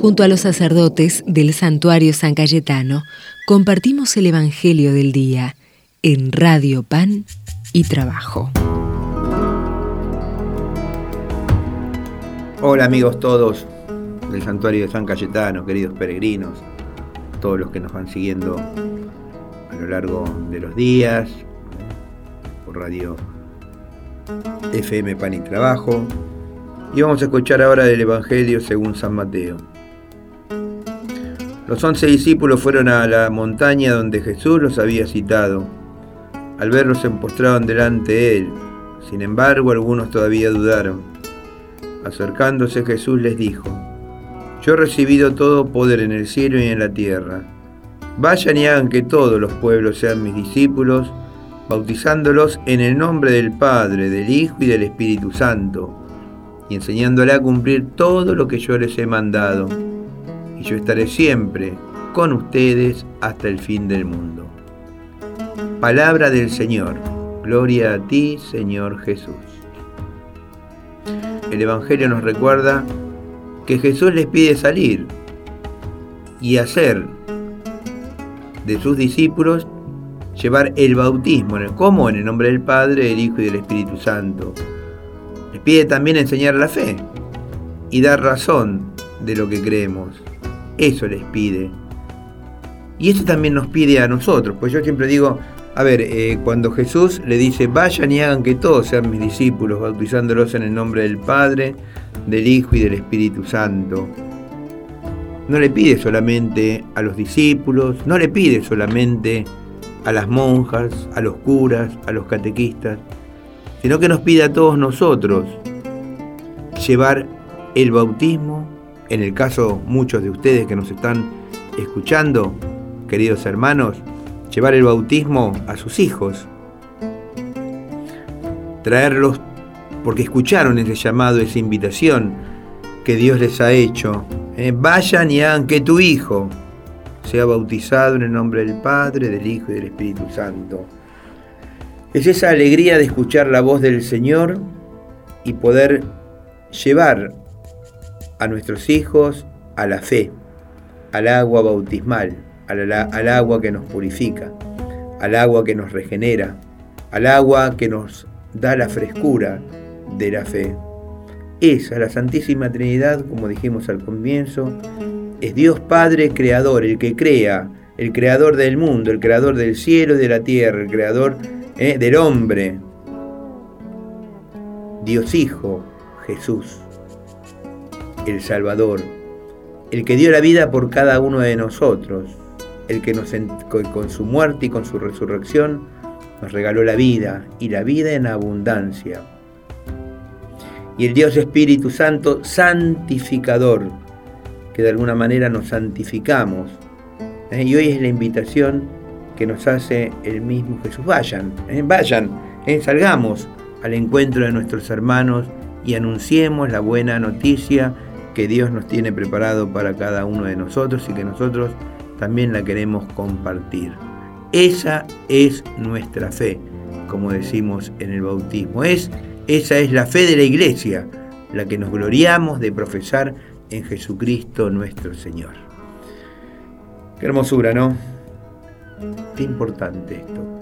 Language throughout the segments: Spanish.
Junto a los sacerdotes del santuario San Cayetano, compartimos el Evangelio del Día en Radio Pan y Trabajo. Hola amigos todos del santuario de San Cayetano, queridos peregrinos, todos los que nos van siguiendo a lo largo de los días, por radio FM Pan y Trabajo. Y vamos a escuchar ahora del Evangelio según San Mateo. Los once discípulos fueron a la montaña donde Jesús los había citado. Al verlos se postraron delante de él. Sin embargo, algunos todavía dudaron. Acercándose Jesús les dijo, Yo he recibido todo poder en el cielo y en la tierra. Vayan y hagan que todos los pueblos sean mis discípulos, bautizándolos en el nombre del Padre, del Hijo y del Espíritu Santo, y enseñándoles a cumplir todo lo que yo les he mandado. Y yo estaré siempre con ustedes hasta el fin del mundo. Palabra del Señor. Gloria a ti, Señor Jesús. El Evangelio nos recuerda que Jesús les pide salir y hacer de sus discípulos llevar el bautismo, como en el nombre del Padre, del Hijo y del Espíritu Santo. Les pide también enseñar la fe y dar razón de lo que creemos. Eso les pide. Y eso también nos pide a nosotros, pues yo siempre digo, a ver, eh, cuando Jesús le dice, vayan y hagan que todos sean mis discípulos, bautizándolos en el nombre del Padre, del Hijo y del Espíritu Santo. No le pide solamente a los discípulos, no le pide solamente a las monjas, a los curas, a los catequistas, sino que nos pide a todos nosotros llevar el bautismo, en el caso muchos de ustedes que nos están escuchando, queridos hermanos, llevar el bautismo a sus hijos, traerlos porque escucharon ese llamado, esa invitación que Dios les ha hecho. Eh, vayan y hagan que tu hijo sea bautizado en el nombre del Padre, del Hijo y del Espíritu Santo. Es esa alegría de escuchar la voz del Señor y poder llevar a nuestros hijos a la fe, al agua bautismal, al, agua que nos purifica, al agua que nos regenera, al agua que nos da la frescura de la fe. Esa, la Santísima Trinidad, como dijimos al comienzo, es Dios Padre Creador, el que crea, el creador del mundo, el creador del cielo y de la tierra, el creador eh, del hombre. Dios Hijo, Jesús, el Salvador, el que dio la vida por cada uno de nosotros, el que nos, con su muerte y con su resurrección nos regaló la vida y la vida en abundancia. Y el Dios Espíritu Santo, santificador, que de alguna manera nos santificamos. ¿eh? Y hoy es la invitación que nos hace el mismo Jesús. Vayan, ¿eh? vayan, ¿eh? salgamos al encuentro de nuestros hermanos y anunciemos la buena noticia que Dios nos tiene preparado para cada uno de nosotros y que nosotros también la queremos compartir. Esa es nuestra fe, como decimos en el bautismo. Es, esa es la fe de la iglesia, la que nos gloriamos de profesar en Jesucristo nuestro Señor. Qué hermosura, ¿no? Qué importante esto.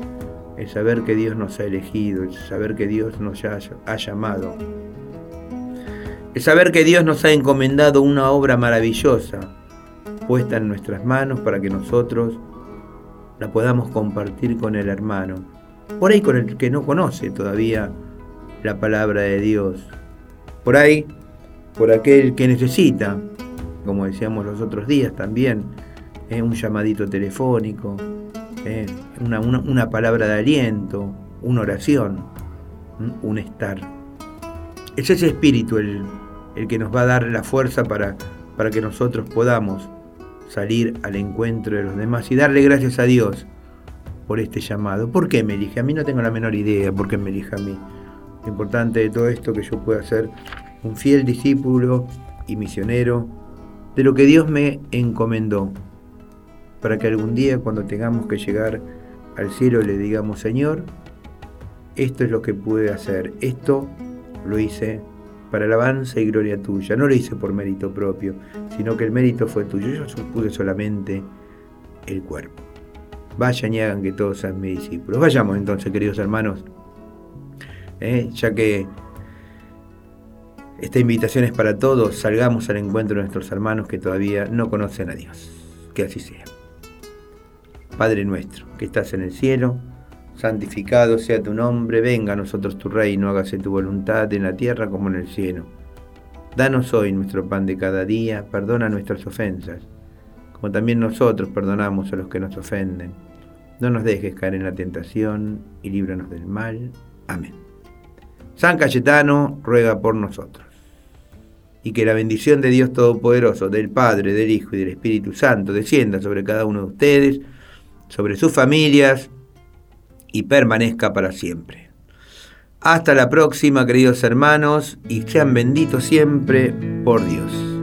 El saber que Dios nos ha elegido, el saber que Dios nos ha llamado. El saber que Dios nos ha encomendado una obra maravillosa puesta en nuestras manos para que nosotros la podamos compartir con el hermano. Por ahí con el que no conoce todavía la palabra de Dios. Por ahí, por aquel que necesita, como decíamos los otros días también, eh, un llamadito telefónico, eh, una, palabra de aliento, una oración, un estar. Es ese espíritu el, el que nos va a dar la fuerza para, para que nosotros podamos salir al encuentro de los demás y darle gracias a Dios por este llamado. ¿Por qué me elige? A mí no tengo la menor idea por qué me elige a mí. Lo importante de todo esto es que yo pueda ser un fiel discípulo y misionero de lo que Dios me encomendó, para que algún día cuando tengamos que llegar al cielo le digamos, Señor, esto es lo que pude hacer, esto lo hice para alabanza y gloria tuya. No lo hice por mérito propio, sino que el mérito fue tuyo. Yo supuse solamente el cuerpo. Vayan y hagan que todos sean mis discípulos. Vayamos entonces, queridos hermanos, ¿eh? ya que esta invitación es para todos, salgamos al encuentro de nuestros hermanos que todavía no conocen a Dios. Que así sea. Padre nuestro, que estás en el cielo, santificado sea tu nombre, venga a nosotros tu reino, hágase tu voluntad en la tierra como en el cielo. Danos hoy nuestro pan de cada día, perdona nuestras ofensas, como también nosotros perdonamos a los que nos ofenden. No nos dejes caer en la tentación y líbranos del mal. Amén. San Cayetano ruega por nosotros. Y que la bendición de Dios Todopoderoso, del Padre, del Hijo y del Espíritu Santo descienda sobre cada uno de ustedes, sobre sus familias, y permanezca para siempre. Hasta la próxima, queridos hermanos, y sean benditos siempre por Dios.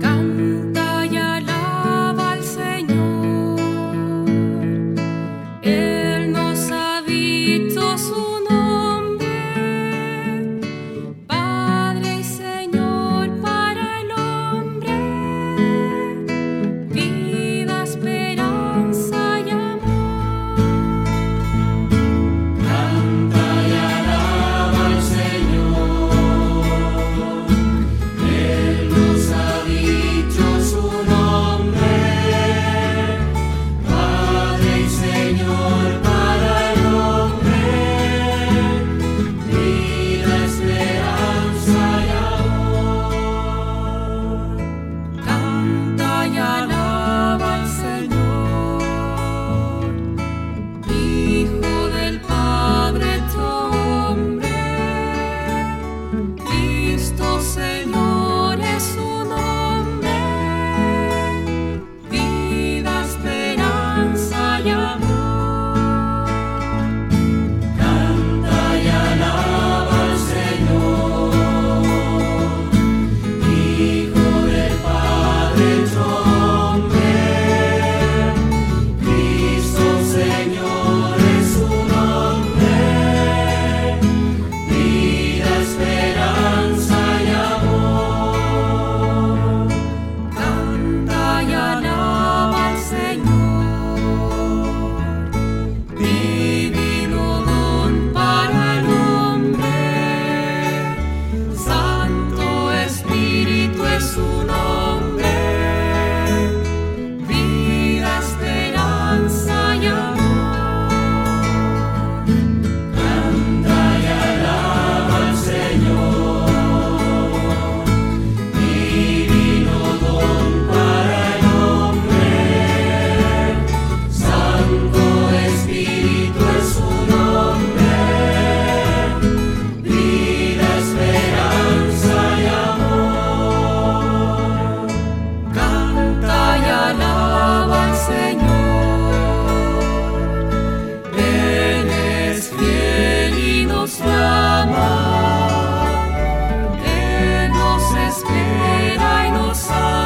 Señor, es fiel y nos llama, nos espera y nos.